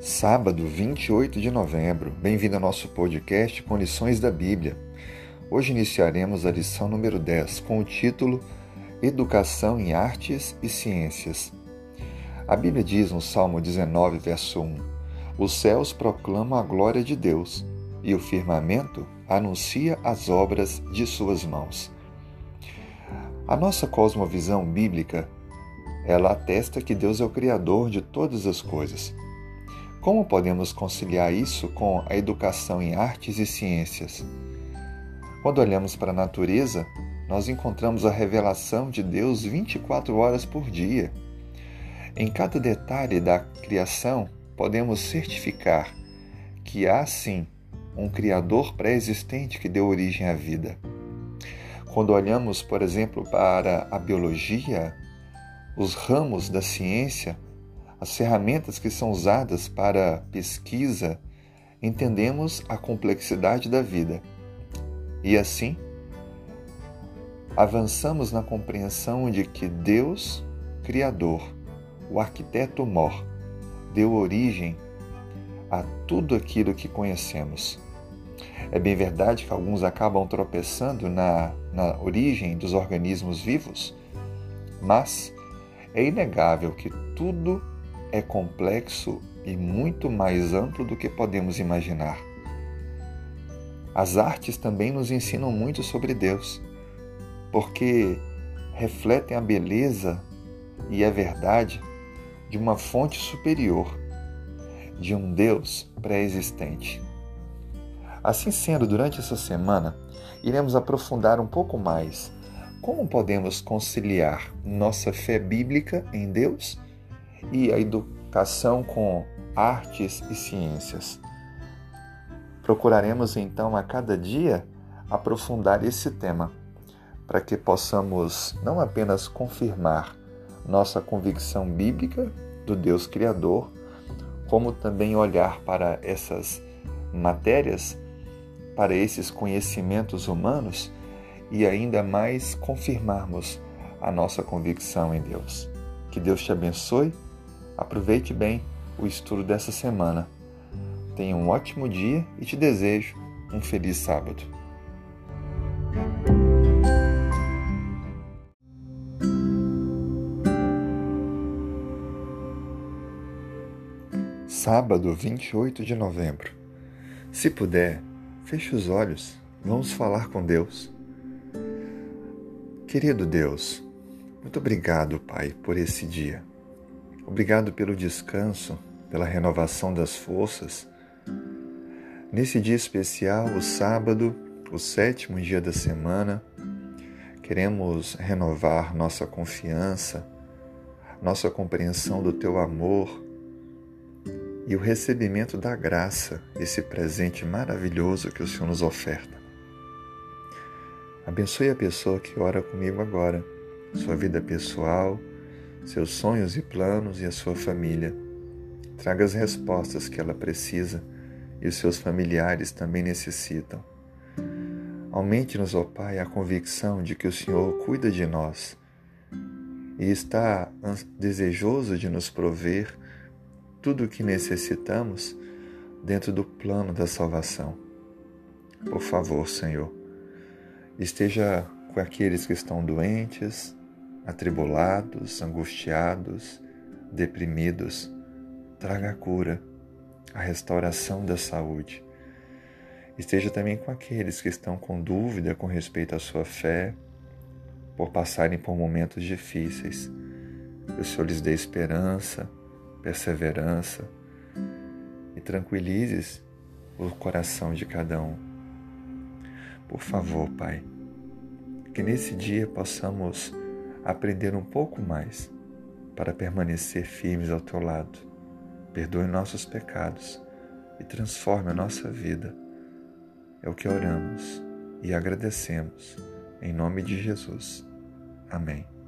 Sábado, 28 de novembro. Bem-vindo ao nosso podcast com lições da Bíblia. Hoje iniciaremos a lição número 10 com o título Educação em Artes e Ciências. A Bíblia diz no Salmo 19, verso 1: Os céus proclamam a glória de Deus e o firmamento anuncia as obras de suas mãos. A nossa cosmovisão bíblica, ela atesta que Deus é o criador de todas as coisas como podemos conciliar isso com a educação em artes e ciências? Quando olhamos para a natureza, nós encontramos a revelação de Deus 24 horas por dia. Em cada detalhe da criação, podemos certificar que há sim um Criador pré-existente que deu origem à vida. Quando olhamos, por exemplo, para a biologia, os ramos da ciência, as ferramentas que são usadas para pesquisa, entendemos a complexidade da vida. E assim, avançamos na compreensão de que Deus, Criador, o arquiteto mor, deu origem a tudo aquilo que conhecemos. É bem verdade que alguns acabam tropeçando na, na origem dos organismos vivos, mas é inegável que tudo é complexo e muito mais amplo do que podemos imaginar. As artes também nos ensinam muito sobre Deus, porque refletem a beleza e a verdade de uma fonte superior, de um Deus pré-existente. Assim sendo, durante essa semana, iremos aprofundar um pouco mais como podemos conciliar nossa fé bíblica em Deus e a educação com artes e ciências. Procuraremos então a cada dia aprofundar esse tema, para que possamos não apenas confirmar nossa convicção bíblica do Deus Criador, como também olhar para essas matérias, para esses conhecimentos humanos e ainda mais confirmarmos a nossa convicção em Deus. Que Deus te abençoe Aproveite bem o estudo dessa semana. Tenha um ótimo dia e te desejo um feliz sábado. Sábado, 28 de novembro. Se puder, feche os olhos. Vamos falar com Deus. Querido Deus, muito obrigado, Pai, por esse dia. Obrigado pelo descanso, pela renovação das forças. Nesse dia especial, o sábado, o sétimo dia da semana, queremos renovar nossa confiança, nossa compreensão do teu amor e o recebimento da graça, esse presente maravilhoso que o Senhor nos oferta. Abençoe a pessoa que ora comigo agora, sua vida pessoal, seus sonhos e planos e a sua família. Traga as respostas que ela precisa e os seus familiares também necessitam. Aumente-nos, ó Pai, a convicção de que o Senhor cuida de nós e está desejoso de nos prover tudo o que necessitamos dentro do plano da salvação. Por favor, Senhor, esteja com aqueles que estão doentes, atribulados, angustiados, deprimidos, traga a cura, a restauração da saúde. Esteja também com aqueles que estão com dúvida com respeito à sua fé, por passarem por momentos difíceis. Que o Senhor lhes dê esperança, perseverança e tranquilizes o coração de cada um. Por favor, Pai, que nesse dia possamos aprender um pouco mais para permanecer firmes ao teu lado. Perdoe nossos pecados e transforme a nossa vida. É o que oramos e agradecemos. Em nome de Jesus. Amém.